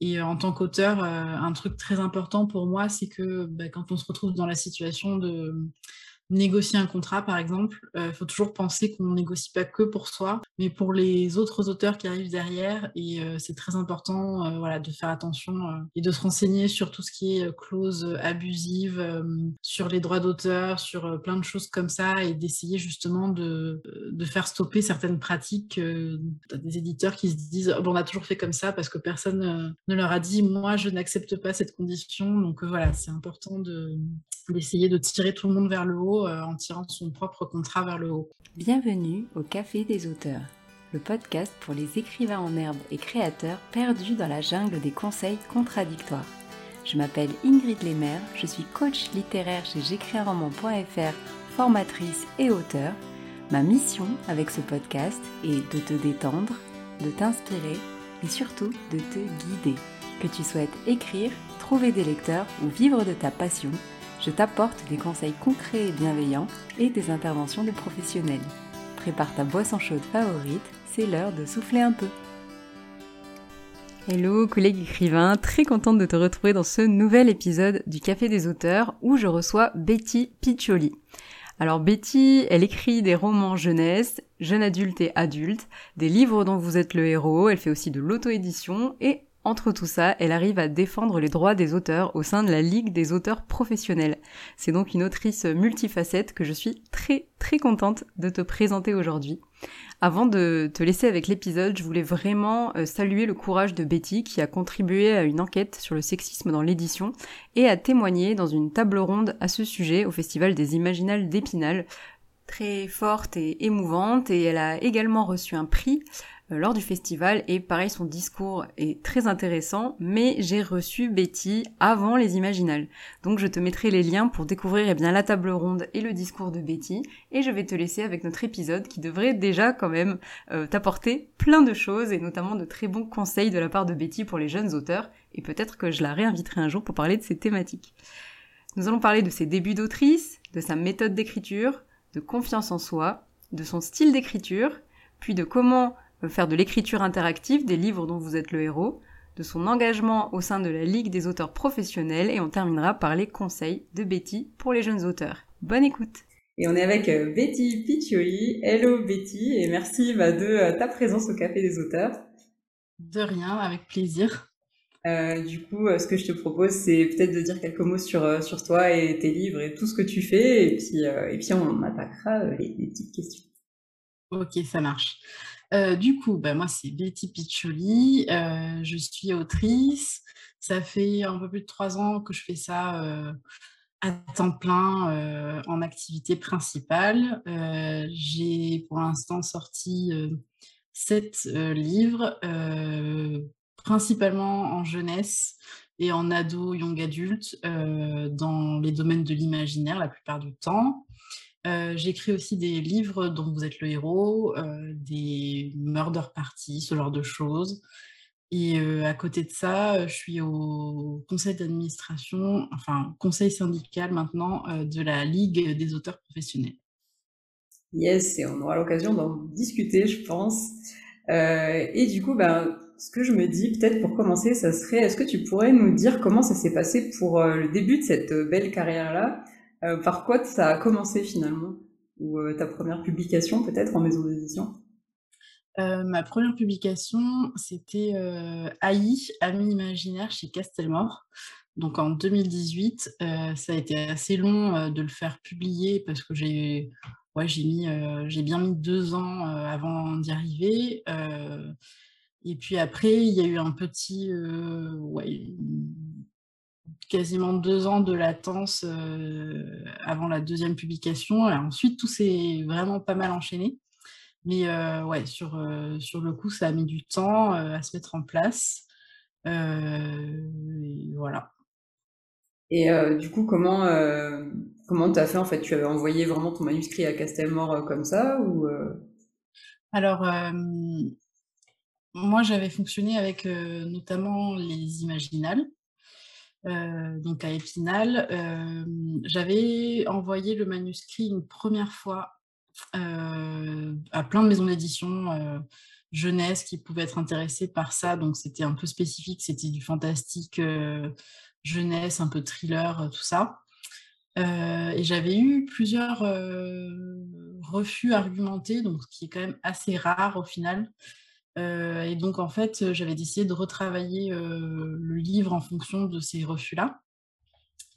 Et en tant qu'auteur, un truc très important pour moi, c'est que bah, quand on se retrouve dans la situation de négocier un contrat, par exemple, il euh, faut toujours penser qu'on négocie pas que pour soi, mais pour les autres auteurs qui arrivent derrière. Et euh, c'est très important euh, voilà, de faire attention et de se renseigner sur tout ce qui est clauses abusives, sur les droits d'auteur, sur plein de choses comme ça, et d'essayer justement de, de, faire stopper certaines pratiques des éditeurs qui se disent oh, bon, on a toujours fait comme ça parce que personne ne leur a dit moi je n'accepte pas cette condition. Donc voilà, c'est important d'essayer de tirer tout le monde vers le haut euh, en tirant son propre contrat vers le haut. Bienvenue au Café des auteurs, le podcast pour les écrivains en herbe et créateurs perdus dans la jungle des conseils contradictoires. Je m'appelle Ingrid Lemaire, je suis coach littéraire chez j'écrisunroman.fr, formatrice et auteur. Ma mission avec ce podcast est de te détendre, de t'inspirer et surtout de te guider. Que tu souhaites écrire, trouver des lecteurs ou vivre de ta passion, je t'apporte des conseils concrets et bienveillants et des interventions de professionnels. Prépare ta boisson chaude favorite, c'est l'heure de souffler un peu. Hello collègue écrivain, très contente de te retrouver dans ce nouvel épisode du Café des auteurs où je reçois Betty Piccioli. Alors Betty, elle écrit des romans jeunesse, jeune adulte et adulte, des livres dont vous êtes le héros, elle fait aussi de l'auto-édition et entre tout ça, elle arrive à défendre les droits des auteurs au sein de la Ligue des auteurs professionnels. C'est donc une autrice multifacette que je suis très très contente de te présenter aujourd'hui. Avant de te laisser avec l'épisode, je voulais vraiment euh, saluer le courage de Betty qui a contribué à une enquête sur le sexisme dans l'édition et a témoigné dans une table ronde à ce sujet au Festival des Imaginales d'Épinal, très forte et émouvante et elle a également reçu un prix lors du festival et pareil son discours est très intéressant mais j'ai reçu Betty avant les Imaginales. Donc je te mettrai les liens pour découvrir eh bien la table ronde et le discours de Betty et je vais te laisser avec notre épisode qui devrait déjà quand même euh, t'apporter plein de choses et notamment de très bons conseils de la part de Betty pour les jeunes auteurs et peut-être que je la réinviterai un jour pour parler de ces thématiques. Nous allons parler de ses débuts d'autrice, de sa méthode d'écriture, de confiance en soi, de son style d'écriture, puis de comment faire de l'écriture interactive des livres dont vous êtes le héros, de son engagement au sein de la Ligue des auteurs professionnels et on terminera par les conseils de Betty pour les jeunes auteurs. Bonne écoute et on est avec euh, Betty Piccioli. Hello Betty et merci bah, de euh, ta présence au Café des auteurs. De rien, avec plaisir. Euh, du coup, ce que je te propose, c'est peut-être de dire quelques mots sur, sur toi et tes livres et tout ce que tu fais, et puis, et puis on attaquera les, les petites questions. Ok, ça marche. Euh, du coup, bah, moi, c'est Betty Piccioli. Euh, je suis autrice. Ça fait un peu plus de trois ans que je fais ça euh, à temps plein en activité principale. J'ai pour l'instant sorti sept livres, principalement en jeunesse et en ado, young adulte, dans les domaines de l'imaginaire la plupart du temps. Euh, j'écris aussi des livres dont vous êtes le héros, euh, des murder parties, ce genre de choses. Et euh, à côté de ça, je suis au conseil d'administration, enfin conseil syndical maintenant, de la Ligue des auteurs professionnels. Yes, et on aura l'occasion d'en discuter, je pense. et du coup, ben, ce que je me dis, peut-être pour commencer, ça serait, est-ce que tu pourrais nous dire comment ça s'est passé pour le début de cette belle carrière-là? Euh, par quoi ça a commencé finalement? Ou euh, ta première publication peut-être en maison d'édition? Euh, ma première publication, c'était AI, Ami imaginaire chez Castelmore. Donc en 2018, ça a été assez long de le faire publier parce que j'ai bien mis deux ans avant d'y arriver. et puis après, il y a eu un petit ouais, quasiment deux ans de latence euh, avant la deuxième publication. Et ensuite, tout s'est vraiment pas mal enchaîné. Mais euh, ouais, sur, euh, sur le coup, ça a mis du temps à se mettre en place. Et voilà. Et du coup, comment comment tu as fait en fait? Tu avais envoyé vraiment ton manuscrit à Castelmore comme ça ou Alors, moi, j'avais fonctionné avec notamment les Imaginales. Euh, donc à Épinal. Euh, j'avais envoyé le manuscrit une première fois euh, à plein de maisons d'édition, jeunesse qui pouvaient être intéressés par ça. Donc c'était un peu spécifique, c'était du fantastique jeunesse, un peu thriller, tout ça. et j'avais eu plusieurs refus argumentés, donc ce qui est quand même assez rare au final. Et donc en fait, j'avais décidé de retravailler le livre en fonction de ces refus-là.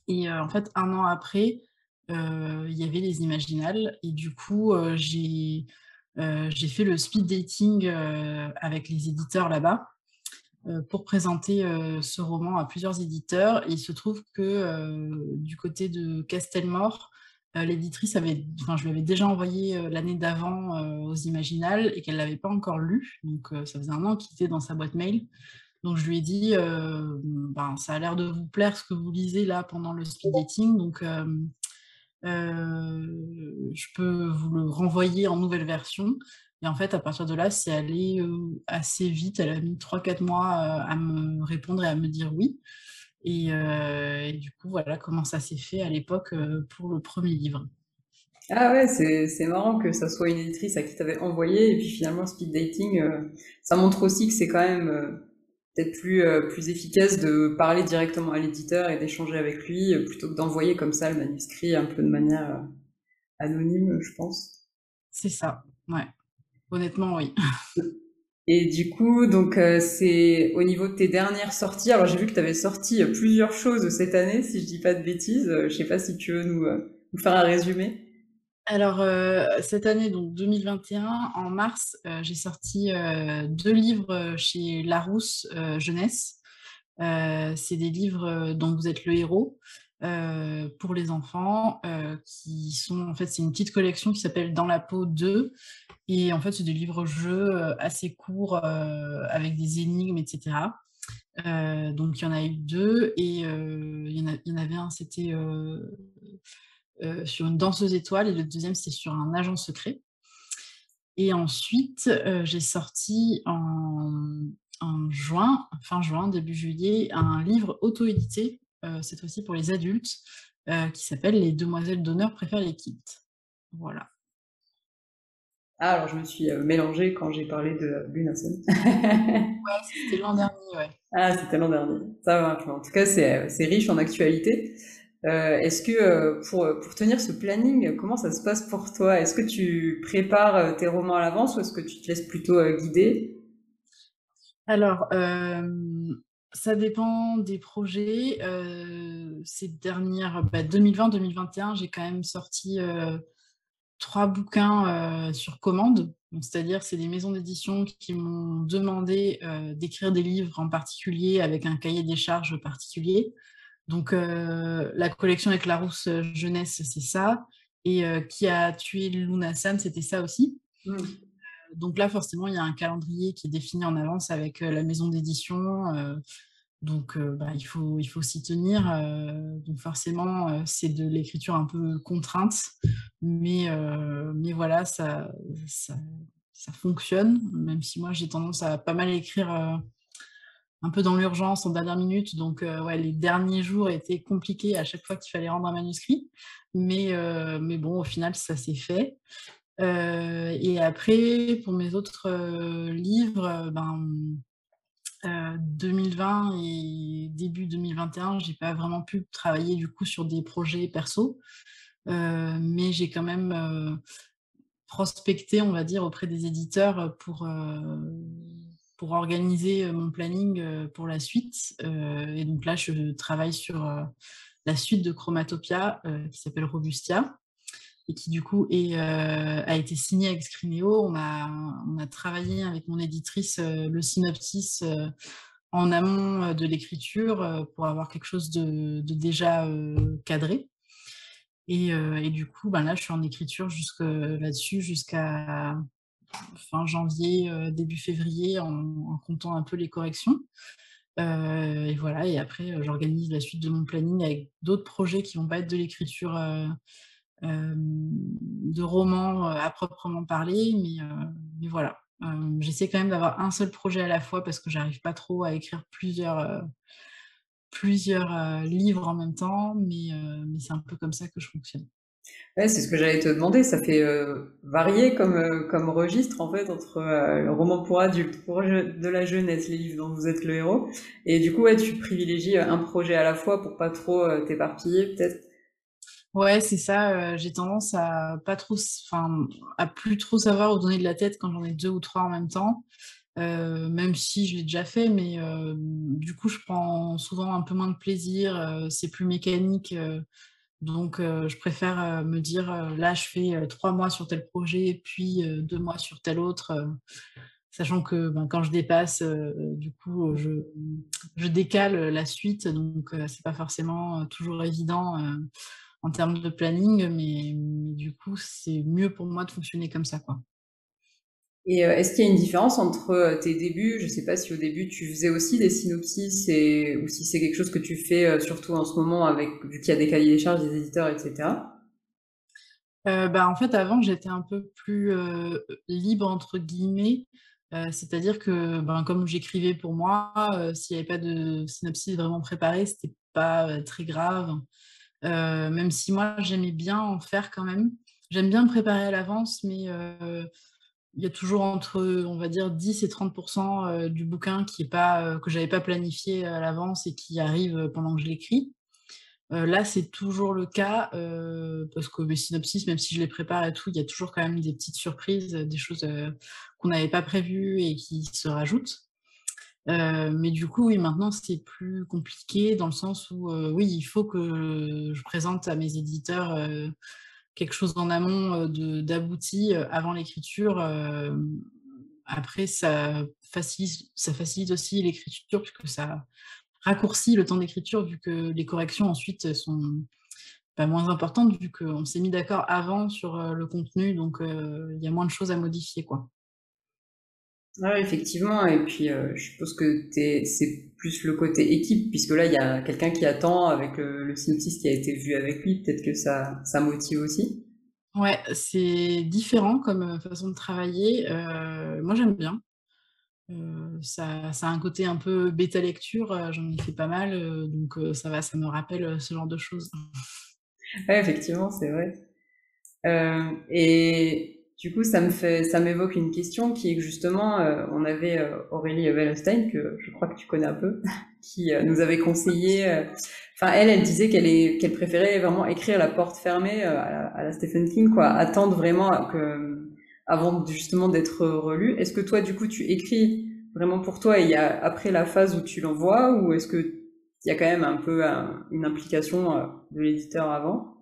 Et en fait, un an après, il y avait les Imaginales. Et du coup, j'ai fait le speed dating avec les éditeurs là-bas pour présenter ce roman à plusieurs éditeurs. Il se trouve que du côté de Castelmore, l'éditrice avait, enfin, je lui avais déjà envoyé l'année d'avant aux Imaginales et qu'elle ne l'avait pas encore lu. Donc, ça faisait un an qu'il était dans sa boîte mail. Donc je lui ai dit, ben, ça a l'air de vous plaire ce que vous lisez là pendant le speed dating, donc je peux vous le renvoyer en nouvelle version. Et en fait, à partir de là, c'est allé assez vite. Elle a mis 3-4 mois à me répondre et à me dire oui. Et, et du coup, voilà comment ça s'est fait à l'époque pour le premier livre. Ah ouais, c'est marrant que ça soit une éditrice à qui tu avais envoyé. Et puis finalement, speed dating, ça montre aussi que c'est quand même peut-être plus, euh, plus efficace de parler directement à l'éditeur et d'échanger avec lui euh, plutôt que d'envoyer comme ça le manuscrit un peu de manière euh, anonyme, je pense. C'est ça, ouais. Honnêtement, oui. Et du coup, donc c'est au niveau de tes dernières sorties. Alors j'ai vu que tu avais sorti plusieurs choses cette année, si je dis pas de bêtises. Je sais pas si tu veux nous, nous faire un résumé. Alors, cette année, donc 2021, en mars, j'ai sorti deux livres chez Larousse Jeunesse. c'est des livres dont vous êtes le héros pour les enfants, qui sont en fait, c'est une petite collection qui s'appelle Dans la peau 2. Et en fait, c'est des livres-jeux assez courts avec des énigmes, etc. donc, il y en a eu deux. Et il y, en avait un, c'était euh, sur une danseuse étoile et le deuxième c'est sur un agent secret. Et ensuite, euh, j'ai sorti en, juin, fin juin, début juillet, un livre auto-édité, euh, cette fois-ci pour les adultes, qui s'appelle Les demoiselles d'honneur préfèrent les kits. Voilà. Ah, alors je me suis mélangée quand j'ai parlé de Lunacen. ouais, c'était l'an dernier, ouais. Ah, c'était l'an dernier. Ça va, en tout cas, c'est riche en actualité. Euh, est-ce que euh, pour, pour tenir ce planning, comment ça se passe pour toi? Est-ce que tu prépares euh, tes romans à l'avance ou est-ce que tu te laisses plutôt guider? Alors, ça dépend des projets. ces dernières, 2020-2021, bah, j'ai quand même sorti trois bouquins sur commande. C'est-à-dire, c'est des maisons d'édition qui m'ont demandé d'écrire des livres en particulier avec un cahier des charges particulier. Donc, euh, la collection avec la rousse euh, jeunesse, c'est ça. Et euh, qui a tué Luna San, c'était ça aussi. Mmh. Donc là, forcément, il y a un calendrier qui est défini en avance avec la maison d'édition. Donc, bah, il faut, il faut s'y tenir. donc, forcément, c'est de l'écriture un peu contrainte. Mais, mais voilà, ça, ça, ça, fonctionne. Même si moi, j'ai tendance à pas mal écrire un peu dans l'urgence en dernière minute. Donc, euh, ouais, les derniers jours étaient compliqués à chaque fois qu'il fallait rendre un manuscrit. Mais, euh, mais bon, au final, ça s'est fait. Euh, et après, pour mes autres livres, ben, 2020 et début 2021, j'ai pas vraiment pu travailler du coup sur des projets perso. mais j'ai quand même prospecté, on va dire, auprès des éditeurs pour pour organiser mon planning pour la suite. et donc là, je travaille sur la suite de Chromatopia qui s'appelle Robustia et qui du coup est, a été signée avec Scrineo. On a, on a travaillé avec mon éditrice le synopsis en amont de l'écriture pour avoir quelque chose de, déjà cadré. Et, et, du coup, ben là, je suis en écriture là-dessus jusqu'à fin janvier, euh, début février, en, comptant un peu les corrections. Euh, et voilà, et après, euh, j'organise la suite de mon planning avec d'autres projets qui vont pas être de l'écriture de romans à proprement parler, mais, mais voilà. J'essaie quand même d'avoir un seul projet à la fois parce que j'arrive pas trop à écrire plusieurs, plusieurs livres en même temps, mais, mais c'est un peu comme ça que je fonctionne. C'est ce que j'allais te demander. Ça fait euh, varier comme, euh, comme registre en fait entre euh, le roman pour adultes, pour de la jeunesse, les livres dont vous êtes le héros. Et du coup, ouais, tu privilégies un projet à la fois pour pas trop t'éparpiller, peut-être? Ouais, c'est ça. j'ai tendance à pas trop, enfin, à plus trop savoir où donner de la tête quand j'en ai deux ou trois en même temps. même si je l'ai déjà fait, mais du coup, je prends souvent un peu moins de plaisir. c'est plus mécanique. Donc, je préfère me dire, là, je fais trois mois sur tel projet, puis deux mois sur tel autre, sachant que ben, quand je dépasse, du coup, je, décale la suite. Donc, c'est pas forcément toujours évident en termes de planning, mais, mais du coup, c'est mieux pour moi de fonctionner comme ça, quoi. Et euh, est-ce qu'il y a une différence entre euh, tes débuts Je ne sais pas si au début tu faisais aussi des synopsis et, ou si c'est quelque chose que tu fais euh, surtout en ce moment avec vu qu'il y a des cahiers des charges des éditeurs, etc. bah, en fait, avant, j'étais un peu plus libre, entre guillemets. C'est-à-dire que, ben, comme j'écrivais pour moi, s'il n'y avait pas de synopsis vraiment préparé, c'était pas très grave. Même si moi, j'aimais bien en faire quand même. J'aime bien me préparer à l'avance, mais il y a toujours entre, on va dire, 10 et 30% euh, du bouquin qui est pas, euh, que j'avais pas planifié à l'avance et qui arrive pendant que je l'écris. Euh, là, c'est toujours le cas parce que mes synopsis, même si je les prépare et tout, il y a toujours quand même des petites surprises, des choses qu'on n'avait pas prévues et qui se rajoutent. Mais du coup, oui, maintenant, c'est plus compliqué dans le sens où, oui, il faut que je présente à mes éditeurs quelque chose en amont d'abouti avant l'écriture. après, ça facilite, ça facilite aussi l'écriture puisque ça raccourcit le temps d'écriture vu que les corrections ensuite sont pas moins importantes vu qu'on s'est mis d'accord avant sur le contenu, donc il y a moins de choses à modifier. quoi. Ah effectivement. Et puis, euh, je suppose que c'est plus le côté équipe, puisque là, il y a quelqu'un qui attend avec le, le synopsis qui a été vu avec lui. Peut-être que ça, ça motive aussi. Ouais, c'est différent comme euh, façon de travailler. Euh, moi, j'aime bien. ça, ça a un côté un peu bêta lecture. J'en ai fait pas mal, donc ça va, ça me rappelle ce genre de choses. Ouais, effectivement, c'est vrai. et du coup, ça me fait, ça m'évoque une question qui est que justement, euh, on avait euh, Aurélie Wellstein, que je crois que tu connais un peu, qui euh, nous avait conseillé. Enfin, elle, elle disait qu'elle est, qu'elle préférait vraiment écrire la porte fermée à la, Stephen King, quoi, attendre vraiment que, avant justement d'être relu. Est-ce que toi, du coup, tu écris vraiment pour toi et y a après la phase où tu l'envoies, ou est-ce que il y a quand même un peu une implication de l'éditeur avant?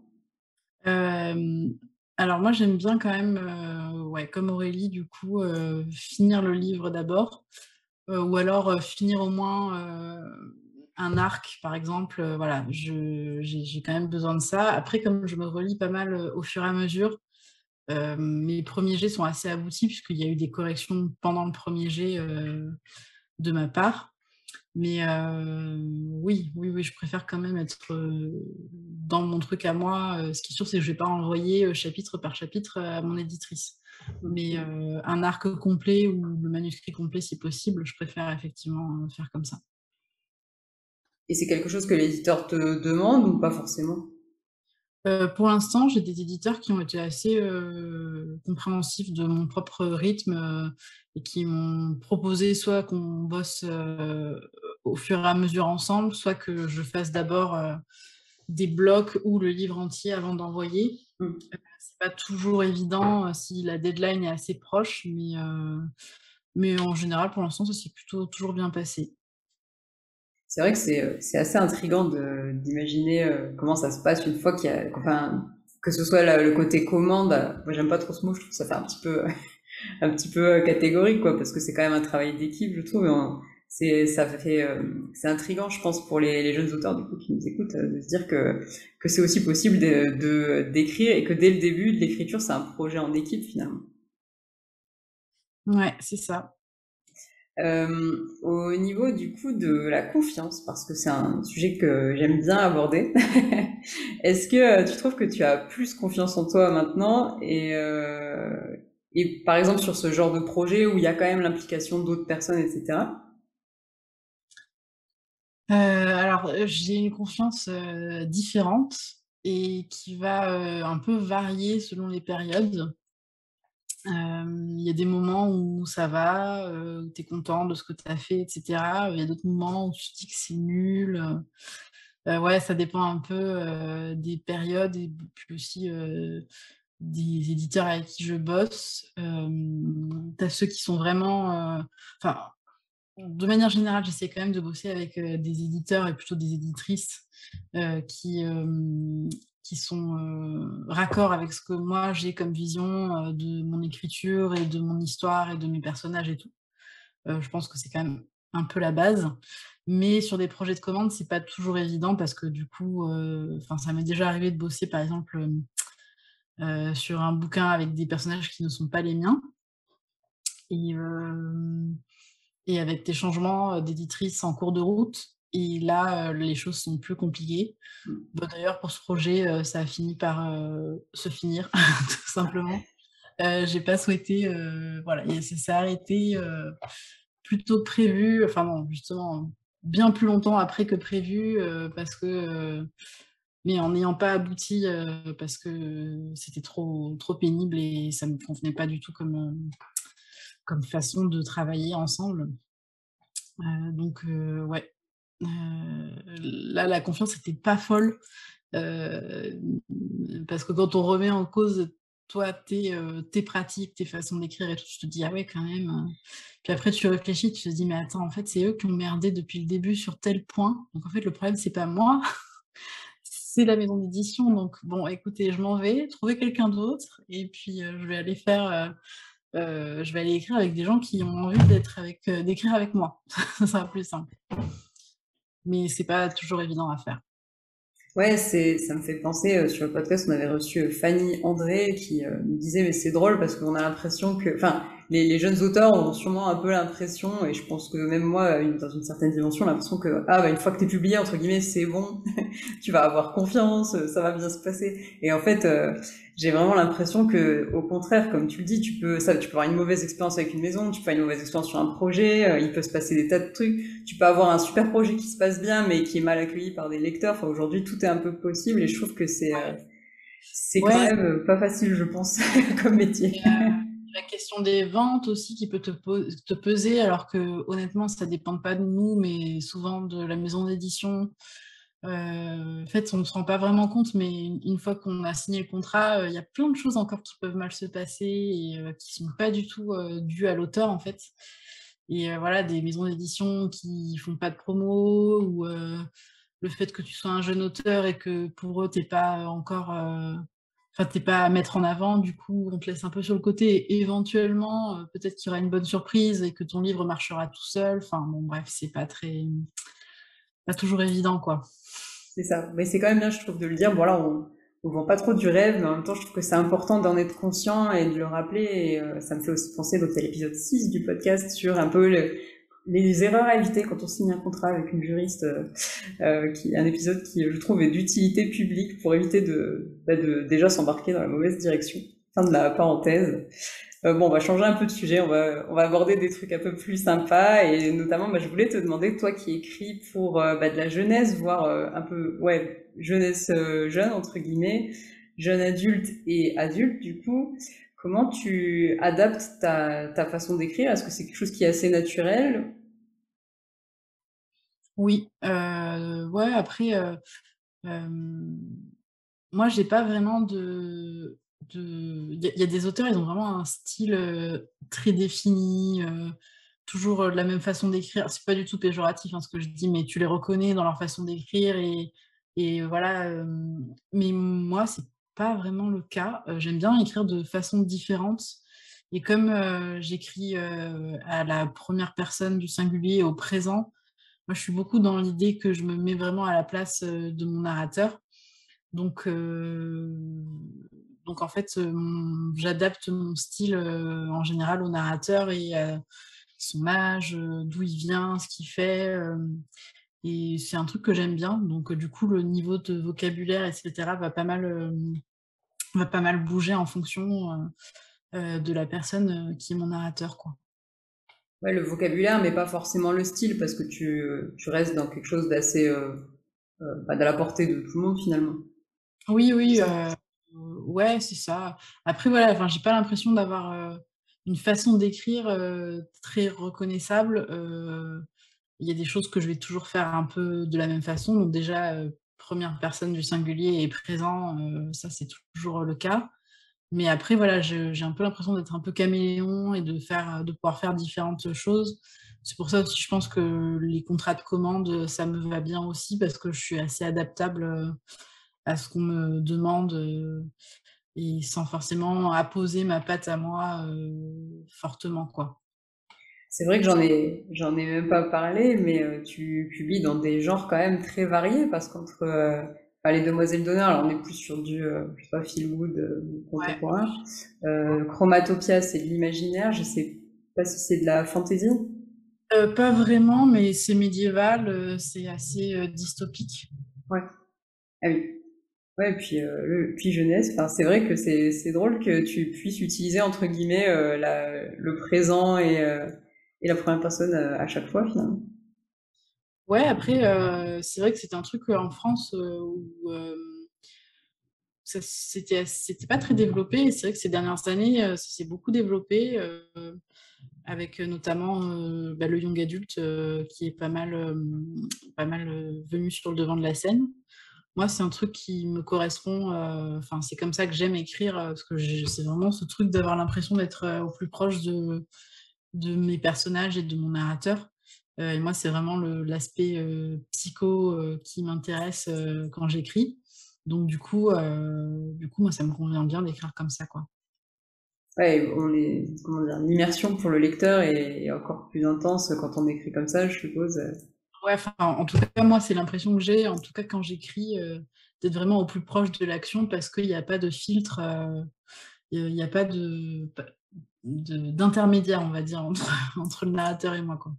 Alors moi j'aime bien quand même, euh, comme Aurélie du coup, euh, finir le livre d'abord, euh, ou alors finir au moins un arc par exemple, voilà, j'ai quand même besoin de ça. Après comme je me relis pas mal au fur et à mesure, mes premiers jets sont assez aboutis puisqu'il y a eu des corrections pendant le premier jet de ma part. Mais oui, oui, oui, je préfère quand même être dans mon truc à moi. ce qui est sûr, c'est que je ne vais pas envoyer chapitre par chapitre à mon éditrice. Mais un arc complet ou le manuscrit complet, si possible, je préfère effectivement faire comme ça. Et c'est quelque chose que l'éditeur te demande ou pas forcément? Pour l'instant, j'ai des éditeurs qui ont été assez compréhensifs de mon propre rythme et qui m'ont proposé soit qu'on bosse au fur et à mesure ensemble, soit que je fasse d'abord des blocs ou le livre entier avant d'envoyer. Ce mmh. c'est pas toujours évident si la deadline est assez proche, mais, mais en général, pour l'instant, ça s'est plutôt toujours bien passé c'est vrai que c'est assez intriguant d'imaginer comment ça se passe une fois qu'il y a, enfin, que ce soit le côté commande. Moi, j'aime pas trop ce mot, je trouve que ça fait un petit peu, un petit peu catégorique, quoi, parce que c'est quand même un travail d'équipe, je trouve. C'est, ça fait, c'est intriguant, je pense, pour les, les, jeunes auteurs du coup qui nous écoutent, de se dire que que c'est aussi possible de d'écrire et que dès le début de l'écriture, c'est un projet en équipe finalement. Ouais, c'est ça. Euh, au niveau du coup de la confiance, parce que c'est un sujet que j'aime bien aborder, est-ce que euh, tu trouves que tu as plus confiance en toi maintenant et, euh, et par exemple sur ce genre de projet où il y a quand même l'implication d'autres personnes, etc. alors j'ai une confiance différente. et qui va un peu varier selon les périodes. Il y a des moments où ça va, où tu es content de ce que tu as fait, etc. Il y a d'autres moments où tu te dis que c'est nul. ouais, ça dépend un peu des périodes et puis aussi des éditeurs avec qui je bosse. tu as ceux qui sont vraiment. Enfin, de manière générale, j'essaie quand même de bosser avec des éditeurs et plutôt des éditrices qui, qui sont raccords avec ce que moi j'ai comme vision de mon écriture et de mon histoire et de mes personnages et tout. je pense que c'est quand même un peu la base. Mais sur des projets de commande, c'est pas toujours évident parce que du coup, enfin, ça m'est déjà arrivé de bosser par exemple sur un bouquin avec des personnages qui ne sont pas les miens. Et, et avec des changements d'éditrice en cours de route. Et là, les choses sont plus compliquées. Mmh. D'ailleurs, pour ce projet, ça a fini par se finir, tout simplement. J'ai pas souhaité. voilà, ça s'est arrêté plutôt prévu. Enfin, non, justement, bien plus longtemps après que prévu, parce que. mais en n'ayant pas abouti, parce que c'était trop, trop pénible et ça ne me convenait pas du tout comme comme façon de travailler ensemble. donc, ouais. là, la confiance n'était pas folle. parce que quand on remet en cause toi, tes, tes pratiques, tes façons d'écrire et tout, tu te dis, ah ouais, quand même. Hein». Puis après, tu réfléchis, tu te dis, mais attends, en fait, c'est eux qui ont merdé depuis le début sur tel point. Donc, en fait, le problème, c'est pas moi, c'est la maison d'édition. Donc, bon, écoutez, je m'en vais, trouver quelqu'un d'autre, et puis je vais aller faire je vais aller écrire avec des gens qui ont envie d'être avec, d'écrire avec moi. ça sera plus simple. Mais c'est pas toujours évident à faire. Ouais, c'est, ça me fait penser, sur le podcast, on avait reçu Fanny André qui nous disait, mais c'est drôle parce qu'on a l'impression que, enfin, les, jeunes auteurs ont sûrement un peu l'impression, et je pense que même moi, dans une certaine dimension, l'impression que ah bah une fois que t'es publié entre guillemets, c'est bon, tu vas avoir confiance, ça va bien se passer. Et en fait, euh, j'ai vraiment l'impression que, au contraire, comme tu le dis, tu peux ça, tu peux avoir une mauvaise expérience avec une maison, tu peux avoir une mauvaise expérience sur un projet, euh, il peut se passer des tas de trucs. Tu peux avoir un super projet qui se passe bien, mais qui est mal accueilli par des lecteurs. Enfin, aujourd'hui, tout est un peu possible, et je trouve que c'est euh, c'est quand même pas facile, je pense, comme métier question des ventes aussi qui peut te, te, peser, alors que honnêtement, ça dépend pas de nous, mais souvent de la maison d'édition. Euh, en fait, on ne se rend pas vraiment compte, mais une, fois qu'on a signé le contrat, euh, il y a plein de choses encore qui peuvent mal se passer et euh, qui ne sont pas du tout dues à l'auteur, en fait. Et voilà, des maisons d'édition qui font pas de promo ou le fait que tu sois un jeune auteur et que pour eux, tu n'es pas encore Enfin, t'es pas à mettre en avant, du coup, on te laisse un peu sur le côté. Et éventuellement, euh, peut-être qu'il y aura une bonne surprise et que ton livre marchera tout seul. Enfin, bon, bref, c'est pas très. pas toujours évident, quoi. C'est ça. Mais c'est quand même bien, je trouve, de le dire. Bon, là, on, on vend pas trop du rêve, mais en même temps, je trouve que c'est important d'en être conscient et de le rappeler. Et euh, ça me fait aussi penser, donc, à l'épisode 6 du podcast sur un peu le, les erreurs à éviter quand on signe un contrat avec une juriste, euh, euh, qui un épisode qui, je trouve, est d'utilité publique pour éviter de, bah, de déjà s'embarquer dans la mauvaise direction. Fin de la parenthèse. Euh, bon, on va changer un peu de sujet, on va, on va aborder des trucs un peu plus sympas et notamment, bah, je voulais te demander, toi qui écris pour bah, de la jeunesse, voire un peu, ouais, jeunesse jeune entre guillemets, jeune adulte et adulte du coup, comment tu adaptes ta, ta façon d'écrire? Est-ce que c'est quelque chose qui est assez naturel oui, euh, ouais, après, euh, moi, j'ai pas vraiment de il y a des auteurs, ils ont vraiment un style, très défini, toujours, la même façon d'écrire. C'est pas du tout péjoratif, hein, ce que je dis, mais tu les reconnais dans leur façon d'écrire et et voilà, mais moi, c'est pas vraiment le cas. j'aime bien écrire de façon différente et comme, j'écris, à la première personne du singulier au présent, moi, je suis beaucoup dans l'idée que je me mets vraiment à la place de mon narrateur. Donc, donc en fait, j'adapte mon style en général au narrateur et à son âge, d'où il vient, ce qu'il fait. et c'est un truc que j'aime bien. Donc, du coup, le niveau de vocabulaire, etc., va pas mal, va pas mal bouger en fonction de la personne qui est mon narrateur. Quoi. Ouais, le vocabulaire, mais pas forcément le style, parce que tu, tu restes dans quelque chose d'assez. Euh, euh, bah, la portée de tout le monde finalement. Oui, oui, heu, ouais, c'est ça. Après voilà, enfin, j'ai pas l'impression d'avoir, heu, une façon d'écrire, heu, très reconnaissable. Il y a des choses que je vais toujours faire un peu de la même façon. Donc déjà, 1re personne du singulier et présent, ça c'est toujours le cas. Mais après voilà, j'ai un peu l'impression d'être un peu caméléon et de faire, de pouvoir faire différentes choses. C'est pour ça aussi je pense que les contrats de commande, ça me va bien aussi parce que je suis assez adaptable, heu, à ce qu'on me demande, heu et sans forcément apposer ma patte à moi, fortement, quoi. C'est vrai que j'en ai j'en ai même pas parlé, mais tu publies dans des genres quand même très variés parce qu'entre, les Demoiselles d'honneur, on est plus sur du, heu, je sais pas, feel good, heu, Ouais. contemporain. Heu, Chromatopia, c'est de l'imaginaire, je sais pas si c'est de la fantaisie? Pas vraiment, mais c'est médiéval, c'est assez, dystopique. Ouais. Ah oui. Ouais et puis, le puis jeunesse, enfin, c'est vrai que c'est drôle que tu puisses utiliser entre guillemets, la le présent et et la 1re personne, à chaque fois finalement. Ouais, après, heu, c'est vrai que c'était un truc, heu, en France, heu, où, c'était pas très développé et c'est vrai que ces dernières années, ça s'est beaucoup développé, avec, notamment, bah, le young adult, heu, qui est pas mal, pas mal, venu sur le devant de la scène. Moi, c'est un truc qui me correspond, enfin, c'est comme ça que j'aime écrire, parce que c'est vraiment ce truc d'avoir l'impression d'être, au plus proche de de mes personnages et de mon narrateur. Heu et moi, c'est vraiment l'aspect, heu, psycho, heu, qui m'intéresse, quand j'écris. Donc du coup, du coup, moi, ça me convient bien d'écrire comme ça, quoi. Ouais, on est comment dire? L'immersion pour le lecteur est est encore plus intense quand on écrit comme ça, je suppose, Ouais, en tout cas, moi, c'est l'impression que j'ai, en tout cas quand j'écris, d'être vraiment au plus proche de l'action parce qu'il y a pas de filtre, il y a pas de pa de d'intermédiaire, on va dire, entre entre le narrateur et moi, quoi.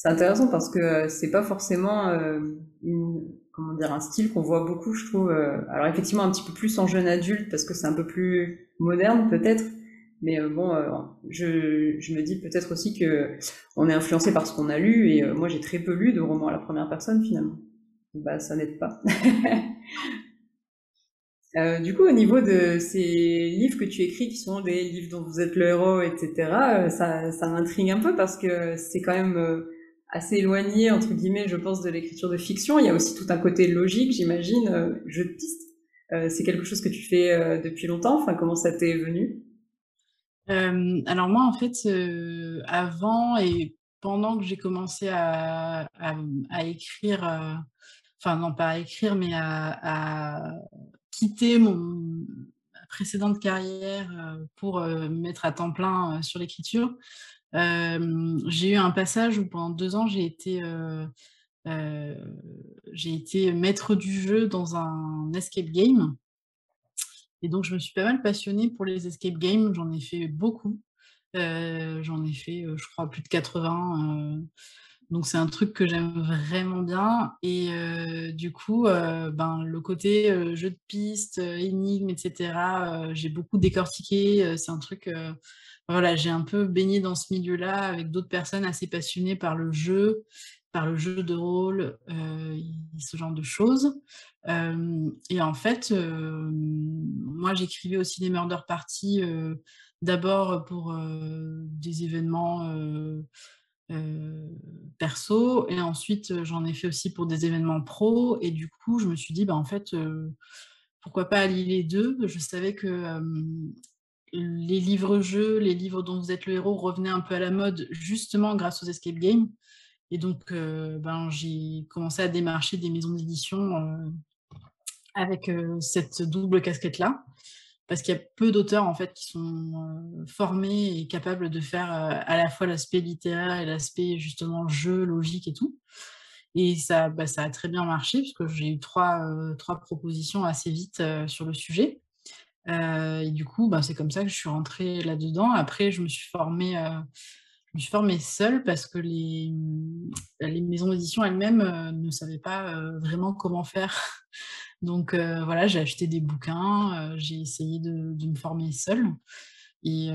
C'est intéressant parce que, heu, c'est pas forcément, hem, une comment dire? Un style qu'on voit beaucoup, je trouve, heu, alors effectivement un petit peu plus en jeune adulte parce que c'est un peu plus moderne peut-être, mais bon, je je me dis peut-être aussi qu'on est influencé par ce qu'on a lu et moi j'ai très peu lu de romans à la 1re personne finalement. Bah, ça n'aide pas. Du coup, au niveau de ces livres que tu écris qui sont des livres dont vous êtes le héros et cetera, heu, ça ça m'intrigue un peu parce que c'est quand même, assez «éloigné» entre guillemets, je pense, de l'écriture de fiction. Il y a aussi tout un côté logique, j'imagine, heu, jeu de piste. Heu, c'est quelque chose que tu fais, heu, depuis longtemps? Enfin, comment ça t'est venu? Hem, alors moi, en fait, avant et pendant que j'ai commencé à écrire, enfin non, pas à écrire, mais à à quitter mon précédente carrière, pour, me mettre à temps plein, sur l'écriture, j'ai eu un passage où pendant 2 ans, j'ai été, j'ai été maître du jeu dans un escape game et donc je me suis pas mal passionnée pour les escape games. J'en ai fait beaucoup. J'en ai fait, je crois plus de 80, heu, donc c'est un truc que j'aime vraiment bien et du coup, ben, le côté, jeu de piste, énigme et cetera, heu, j'ai beaucoup décortiqué, c'est un truc, voilà, j'ai un peu baigné dans ce milieu-là avec d'autres personnes assez passionnées par le jeu, par le jeu de rôle, et ce genre de choses. Hem et en fait, hem, moi, j'écrivais aussi des murder parties, d'abord pour, des événements, perso et ensuite, j'en ai fait aussi pour des événements pro et du coup, je me suis dit: «Bah, en fait, pourquoi pas allier les 2?» je savais que, les livres-jeux, les livres dont vous êtes le héros revenaient un peu à la mode justement grâce aux escape games et donc heu, ben, j'ai commencé à démarcher des maisons d'édition, heu, avec, heu, cette double casquette-là. Parce qu'il y a peu d'auteurs, en fait, qui sont, formés et capables de faire, à la fois l'aspect littéraire et l'aspect justement jeu, logique et tout et ça, bah, ça a très bien marché puisque j'ai eu 3, heu, 3 propositions assez vite, sur le sujet. Heu et du coup, bah, c'est comme ça que je suis rentrée là-dedans. Après, je me suis formée, heu, je me suis formée seule parce que les, les maisons d'édition elles-mêmes, ne savaient pas, vraiment comment faire. Donc voilà, j'ai acheté des bouquins, j'ai essayé de me former seule et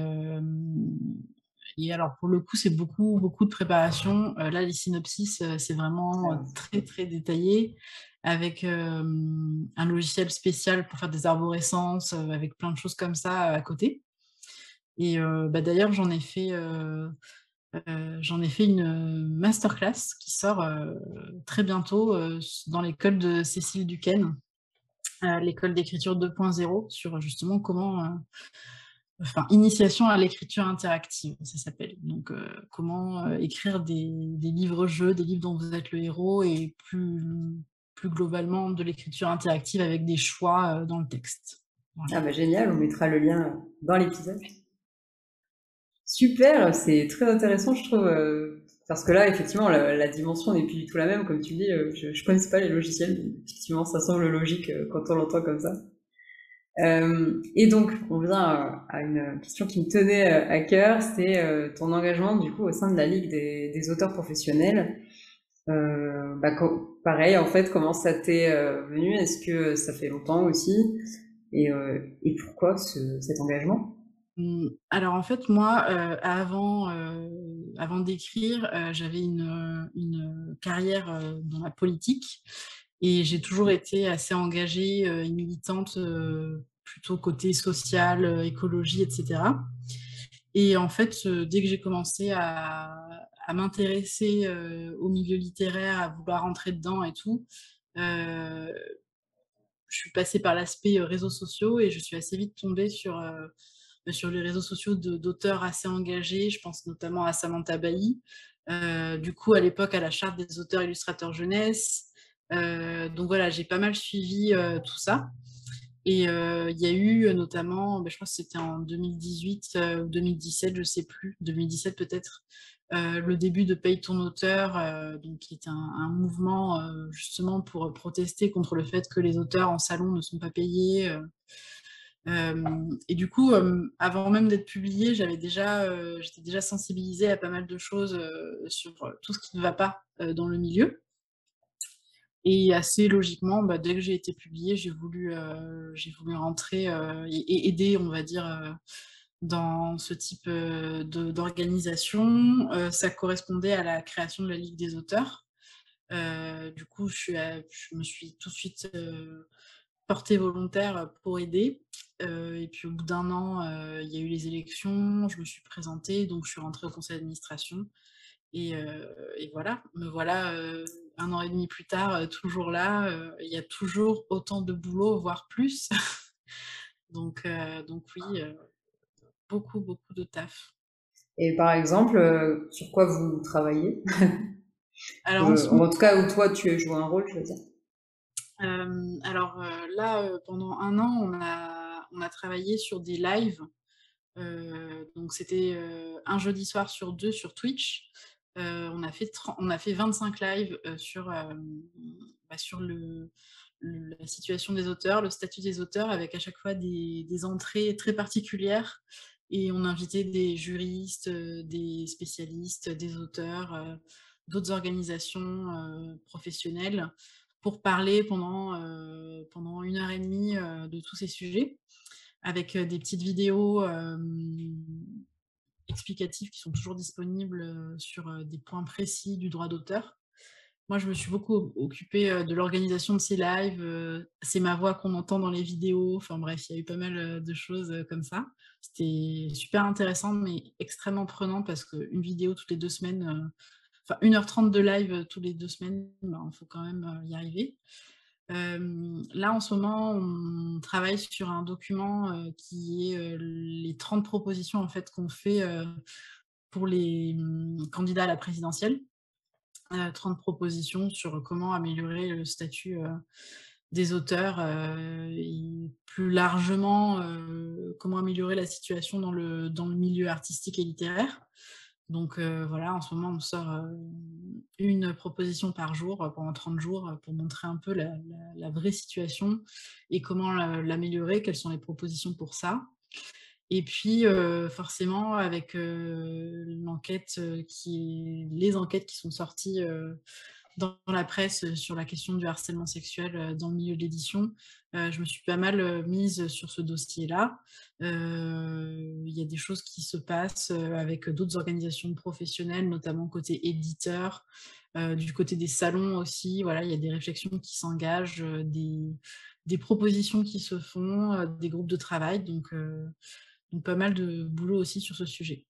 Et alors, pour le coup, c'est beaucoup, beaucoup de préparation. là, les synopsis, c'est vraiment très, très détaillé avec un logiciel spécial pour faire des arborescences, avec plein de choses comme ça à côté. Et bah, d'ailleurs, j'en ai fait, ai fait une masterclass qui sort très bientôt dans l'école de Cécile Duquesne, l'école d'écriture 2.0, sur justement comment enfin, initiation à l'écriture interactive, ça s'appelle. Donc, comment écrire des, des livres-jeux, des livres dont vous êtes le héros, et plus, plus globalement de l'écriture interactive avec des choix dans le texte. Ah bah génial, on mettra le lien dans l'épisode. Super, c'est très intéressant, je trouve, euh, parce que là, effectivement, la, dimension n'est plus du tout la même, comme tu dis. Euh, je, ne connais pas les logiciels, effectivement, ça semble logique euh, quand on l'entend comme ça. et donc, on vient à, une question qui me tenait à cœur, c'est ton engagement du coup au sein de la Ligue des, auteurs professionnels. Bah, pareil, en fait, comment ça t'est venu? Est-ce que ça fait longtemps aussi? Et, et pourquoi ce, cet engagement? Mmh, alors en fait, moi, euh, avant, euh, avant d'écrire, euh, j'avais une, une carrière dans la politique et j'ai toujours été assez engagée et militante plutôt côté social, écologie, etc. Et en fait, dès que j'ai commencé à, à m'intéresser au milieu littéraire, à vouloir rentrer dedans et tout, je suis passée par l'aspect réseaux sociaux et je suis assez vite tombée sur sur les réseaux sociaux d'auteurs assez engagés. Je pense notamment à Samantha Bailly. Euh, du coup, à l'époque, à la charte des auteurs illustrateurs jeunesse. Euh, donc voilà, j'ai pas mal suivi euh, tout ça. Et il y a eu notamment, ben, je crois que c'était en 2018 ou 2017, je sais plus, 2017 peut-être, le début de Paye ton auteur, donc, qui est un, mouvement justement pour protester contre le fait que les auteurs en salon ne sont pas payés et du coup, avant même d'être publié, j'avais déjà, j'étais déjà sensibilisée à pas mal de choses sur tout ce qui ne va pas dans le milieu. Et assez logiquement, bah, dès que j'ai été publiée, j'ai voulu, j'ai voulu rentrer et, aider, on va dire, dans ce type d'organisation. ça correspondait à la création de la Ligue des auteurs. du coup, je, me suis tout de suite portée volontaire pour aider. et puis au bout d'un an, il y a eu les élections, je me suis présentée, donc je suis rentrée au conseil d'administration. Et, voilà, me voilà un an et demi plus tard, toujours là. Il y a toujours autant de boulot, voire plus. donc, donc oui, beaucoup, beaucoup de taf. Et par exemple, sur quoi vous travaillez? Alors, en, tout cas, où toi tu joué un rôle, je veux dire alors là, pendant un an, on a, on a travaillé sur des lives. donc c'était un jeudi soir sur deux sur Twitch. on, a fait on a fait 25 lives sur, bah, sur le, la situation des auteurs, le statut des auteurs, avec à chaque fois des, des entrées très particulières. Et on invitait des juristes, des spécialistes, des auteurs, d'autres organisations professionnelles pour parler pendant, euh, pendant une heure et demie euh, de tous ces sujets, avec euh, des petites vidéos explicatives qui sont toujours disponibles sur des points précis du droit d'auteur. Moi, je me suis beaucoup occupée de l'organisation de ces lives. C'est ma voix qu'on entend dans les vidéos. Enfin bref, il y a eu pas mal de choses comme ça. C'était super intéressant, mais extrêmement prenant parce qu'une vidéo toutes les deux semaines, enfin 1h30 de live tous les deux semaines, il ben, faut quand même y arriver. là, en ce moment, on travaille sur un document qui est les 30 propositions en fait, qu'on fait pour les mmh, candidats à la présidentielle. 30 propositions sur comment améliorer le statut des auteurs et plus largement comment améliorer la situation dans le, dans le milieu artistique et littéraire. Donc voilà, en ce moment, on sort une proposition par jour pendant 30 jours pour montrer un peu la, vraie situation et comment l'améliorer, quelles sont les propositions pour ça. Et puis, forcément, avec l'enquête qui les enquêtes qui sont sorties dans la presse sur la question du harcèlement sexuel dans le milieu de l'édition. je me suis pas mal mise sur ce dossier-là. Il y a des choses qui se passent avec d'autres organisations professionnelles, notamment côté éditeur, du côté des salons aussi. Voilà, il y a des réflexions qui s'engagent, des, des, propositions qui se font, des groupes de travail. Donc, pas mal de boulot aussi sur ce sujet.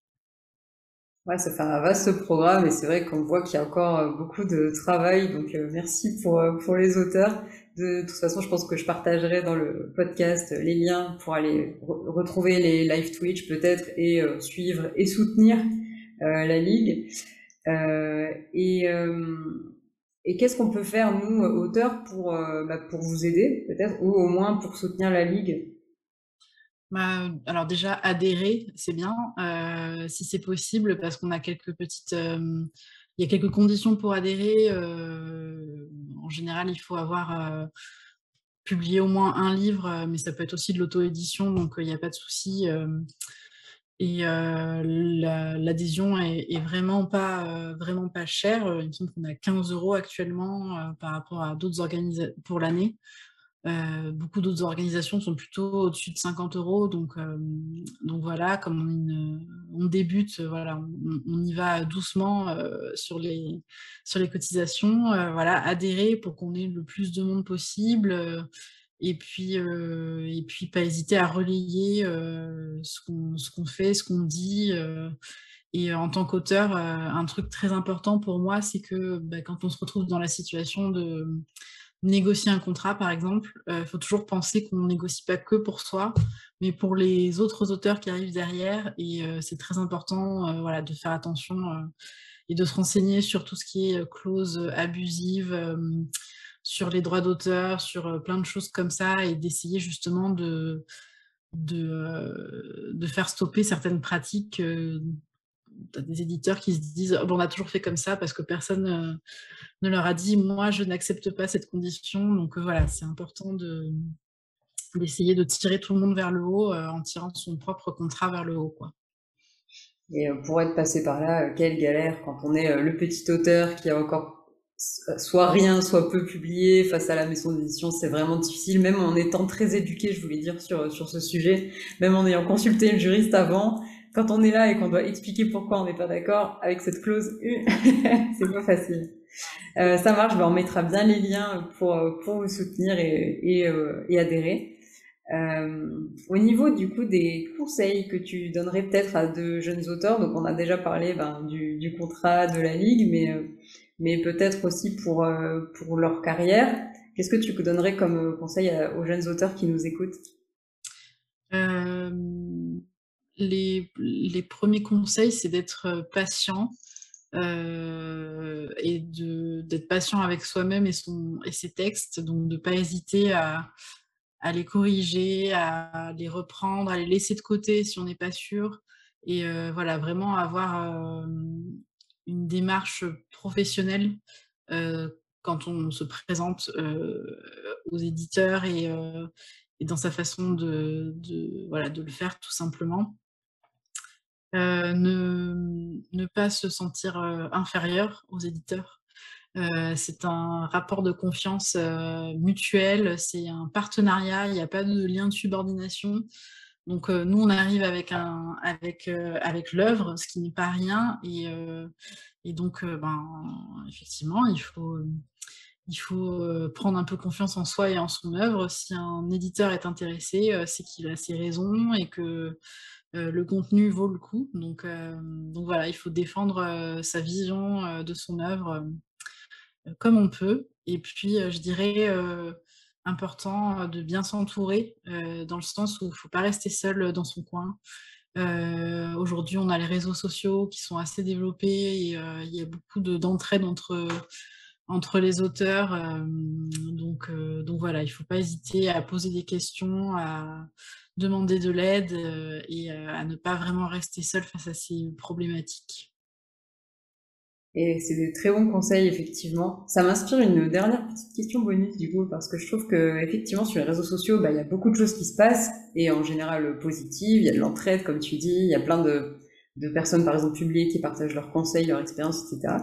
Ouais, ça fait un vaste programme et c'est vrai qu'on voit qu'il y a encore euh, beaucoup de travail. Donc euh, merci pour euh, pour les auteurs. De, toute façon, je pense que je partagerai dans le podcast les liens pour aller retrouver les live Twitch peut-être et suivre et soutenir la ligue. et qu'est-ce qu'on peut faire nous auteurs bah, pour vous aider peut-être ou au moins pour soutenir la ligue? Bah, alors déjà, adhérer, c'est bien, euh, si c'est possible, parce qu'on a quelques petites... Euh, il y a quelques conditions pour adhérer. Euh, en général, il faut avoir publié au moins un livre, mais ça peut être aussi de l'auto-édition, donc il n'y a pas de souci. et l'adhésion est, vraiment pas vraiment pas chère. Il me semble qu'on a 15 euros actuellement par rapport à d'autres organisations pour l'année. Euh, beaucoup d'autres organisations sont plutôt au-dessus de 50 euros. Donc, euh, donc voilà, comme on, débute, voilà, on, y va doucement euh, sur, les, sur les cotisations. voilà, adhérer pour qu'on ait le plus de monde possible. et puis, et puis pas hésiter à relayer ce qu'on fait, ce qu'on dit. et en tant qu'auteur, un truc très important pour moi, c'est que bah, quand on se retrouve dans la situation de négocier un contrat, par exemple, il euh, faut toujours penser qu'on ne négocie pas que pour soi, mais pour les autres auteurs qui arrivent derrière. Et euh, c'est très important euh, voilà, de faire attention et de se renseigner sur tout ce qui est clauses abusives, sur les droits d'auteur, sur plein de choses comme ça, et d'essayer justement de, de, de, faire stopper certaines pratiques. Des éditeurs qui se disent oh, on a toujours fait comme ça parce que personne ne leur a dit moi je n'accepte pas cette condition. Donc euh, voilà, c'est important de d'essayer de tirer tout le monde vers le haut euh, en tirant son propre contrat vers le haut. Quoi. Et euh, pour être passé par là, quelle galère quand on est le petit auteur qui a encore soit rien, soit peu publié face à la maison d'édition, c'est vraiment difficile, même en étant très éduqué, je voulais dire, sur, sur ce sujet, même en ayant consulté le juriste avant, quand on est là et qu'on doit expliquer pourquoi on n'est pas d'accord avec cette clause, c'est pas facile. Euh, ça marche, ben on mettra bien les liens pour, pour vous soutenir et, euh, adhérer. Euh, au niveau du coup des conseils que tu donnerais peut-être à de jeunes auteurs, donc on a déjà parlé ben, du, contrat de la ligue, mais, euh, peut-être aussi euh, pour leur carrière. Qu'est-ce que tu donnerais comme conseil aux jeunes auteurs qui nous écoutent? Les, premiers conseils, c'est d'être patient, euh, et d'être patient avec soi-même et, son, et ses textes, donc de ne pas hésiter à, les corriger, à les reprendre, à les laisser de côté si on n'est pas sûr, et euh, voilà, vraiment avoir euh, une démarche professionnelle quand on se présente aux éditeurs et, dans sa façon de, voilà, de le faire tout simplement. Euh, ne, pas se sentir euh, inférieur aux éditeurs. Euh, c'est un rapport de confiance mutuel, c'est un partenariat, il n'y a pas de lien de subordination. Donc nous, on arrive avec, l'œuvre, ce qui n'est pas rien. Et, donc, ben, effectivement, il faut, il faut prendre un peu confiance en soi et en son œuvre. Si un éditeur est intéressé, c'est qu'il a ses raisons et que le contenu vaut le coup. Donc, euh, voilà, il faut défendre euh, sa vision de son œuvre comme on peut. Et puis, je dirais, important de bien s'entourer, dans le sens où il ne faut pas rester seul dans son coin. Aujourd'hui, on a les réseaux sociaux qui sont assez développés et il y a beaucoup d'entraide entre, entre les auteurs. donc, donc voilà, il ne faut pas hésiter à poser des questions, à, demander de l'aide euh, et euh, à ne pas vraiment rester seul face à ces problématiques. Et c'est des très bons conseils, effectivement. Ça m'inspire une dernière petite question bonus, du coup, parce que je trouve que, effectivement, sur les réseaux sociaux, bah, il y a beaucoup de choses qui se passent, et en général positives. Il y a de l'entraide, comme tu dis. Il y a plein de, de personnes, par exemple, publiées qui partagent leurs conseils, leurs expériences, etc.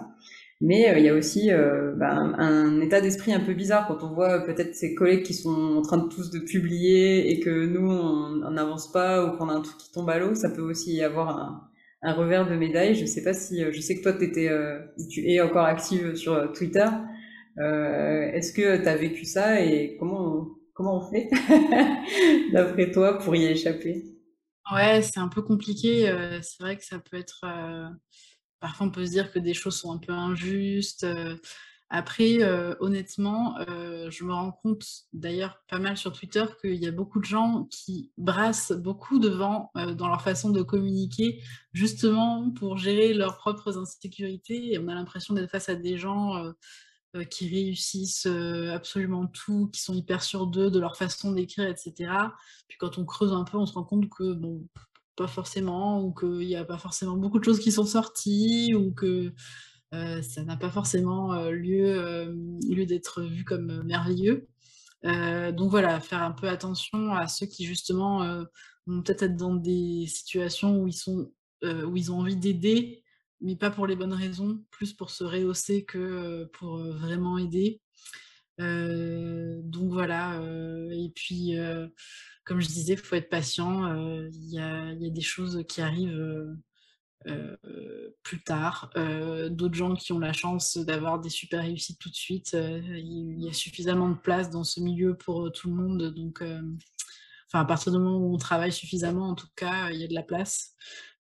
Mais il y a aussi bah, un, état d'esprit un peu bizarre quand on voit peut-être ses collègues qui sont en train de tous de publier et que nous on n'avance pas ou qu'on a un truc qui tombe à l'eau. Ça peut aussi y avoir un, revers de médaille. Je sais pas si, je sais que toi étais, tu es encore active sur Twitter. Est-ce que tu as vécu ça et comment comment on fait d'après toi pour y échapper? Ouais, c'est un peu compliqué. Euh, c'est vrai que ça peut être. Euh, parfois, on peut se dire que des choses sont un peu injustes. Euh. Après, honnêtement, je me rends compte, d'ailleurs, pas mal sur Twitter, qu'il y a beaucoup de gens qui brassent beaucoup de vent dans leur façon de communiquer, justement pour gérer leurs propres insécurités. Et on a l'impression d'être face à des gens qui réussissent absolument tout, qui sont hyper sûrs d'eux, de leur façon d'écrire, etc. Puis quand on creuse un peu, on se rend compte que, bon, pas forcément, ou qu'il n'y a pas forcément beaucoup de choses qui sont sorties, ou que ça n'a pas forcément lieu, lieu d'être vu comme merveilleux. donc voilà, faire un peu attention à ceux qui justement vont peut-être être dans des situations où ils, sont, où ils ont envie d'aider, mais pas pour les bonnes raisons, plus pour se rehausser que pour vraiment aider. donc voilà, et puis comme je disais, il faut être patient, il y, a, des choses qui arrivent plus tard, d'autres gens qui ont la chance d'avoir des super réussites tout de suite, il y, a suffisamment de place dans ce milieu pour tout le monde, donc enfin à partir du moment où on travaille suffisamment, en tout cas, il y a de la place.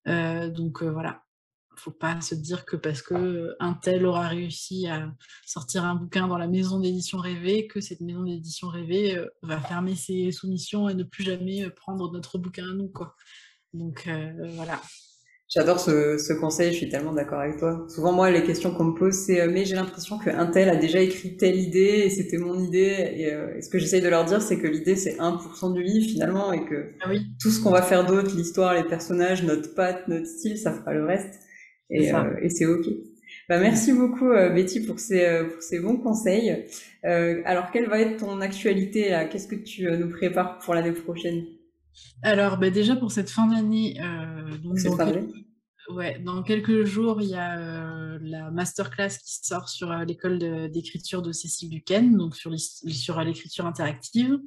donc voilà, faut pas se dire que parce que un tel aura réussi à sortir un bouquin dans la maison d'édition rêvée, que cette maison d'édition rêvée euh, va fermer ses soumissions et ne plus jamais euh, prendre notre bouquin à nous. Quoi. Donc euh, voilà. J'adore ce, conseil, je suis tellement d'accord avec toi. Souvent, moi, les questions qu'on me pose, c'est mais j'ai l'impression qu'un tel a déjà écrit telle idée et c'était mon idée. Et, ce que j'essaye de leur dire, c'est que l'idée, c'est 1% du livre finalement et que ah oui. tout ce qu'on va faire d'autre, l'histoire, les personnages, notre patte, notre style, ça fera le reste. Euh, et, c'est ok. Bah, merci beaucoup euh, Betty pour ces, euh, pour ces bons conseils. alors quelle va être ton actualité Qu'est-ce que tu nous prépares pour l'année prochaine? Alors bah, déjà pour cette fin d'année, donc dans, quelques... ouais, dans quelques jours, il y a la masterclass qui sort sur l'école d'écriture de, Cécile Duquesne, donc sur l'écriture interactive.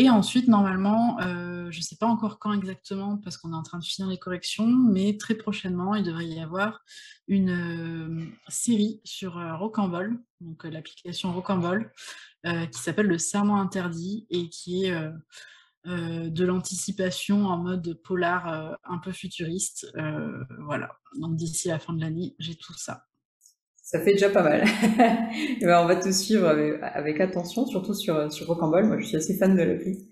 Et ensuite, normalement, euh, je ne sais pas encore quand exactement parce qu'on est en train de finir les corrections, mais très prochainement, il devrait y avoir une euh, série sur euh, Rocambole, donc l'application Rocambole, qui s'appelle Le Serment interdit et qui est de l'anticipation en mode polar un peu futuriste. voilà, donc d'ici la fin de l'année, j'ai tout ça. Ça fait déjà pas mal. ben, on va te suivre avec, attention, surtout sur, sur Rocambole. Moi, je suis assez fan de l'appli.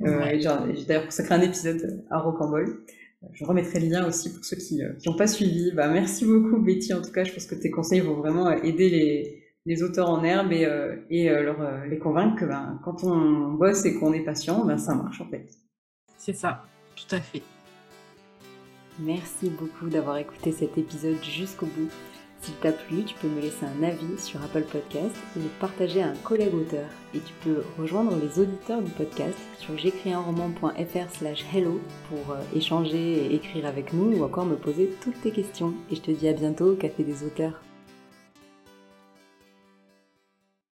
Euh, J'ai d'ailleurs consacré un épisode à Rocambole. Je remettrai le lien aussi pour ceux qui n'ont pas suivi. Bah, merci beaucoup, Betty. En tout cas, je pense que tes conseils vont vraiment aider les, les auteurs en herbe et, euh, et euh, leur, euh, les convaincre que ben, quand on bosse et qu'on est patient, ben, ça marche en fait. C'est ça, tout à fait. Merci beaucoup d'avoir écouté cet épisode jusqu'au bout. S'il t'a plu, tu peux me laisser un avis sur Apple Podcast le partager à un collègue auteur. Et tu peux rejoindre les auditeurs du podcast sur j'écrisunroman.fr slash hello pour euh, échanger et écrire avec nous ou encore me poser toutes tes questions. Et je te dis à bientôt au Café des auteurs.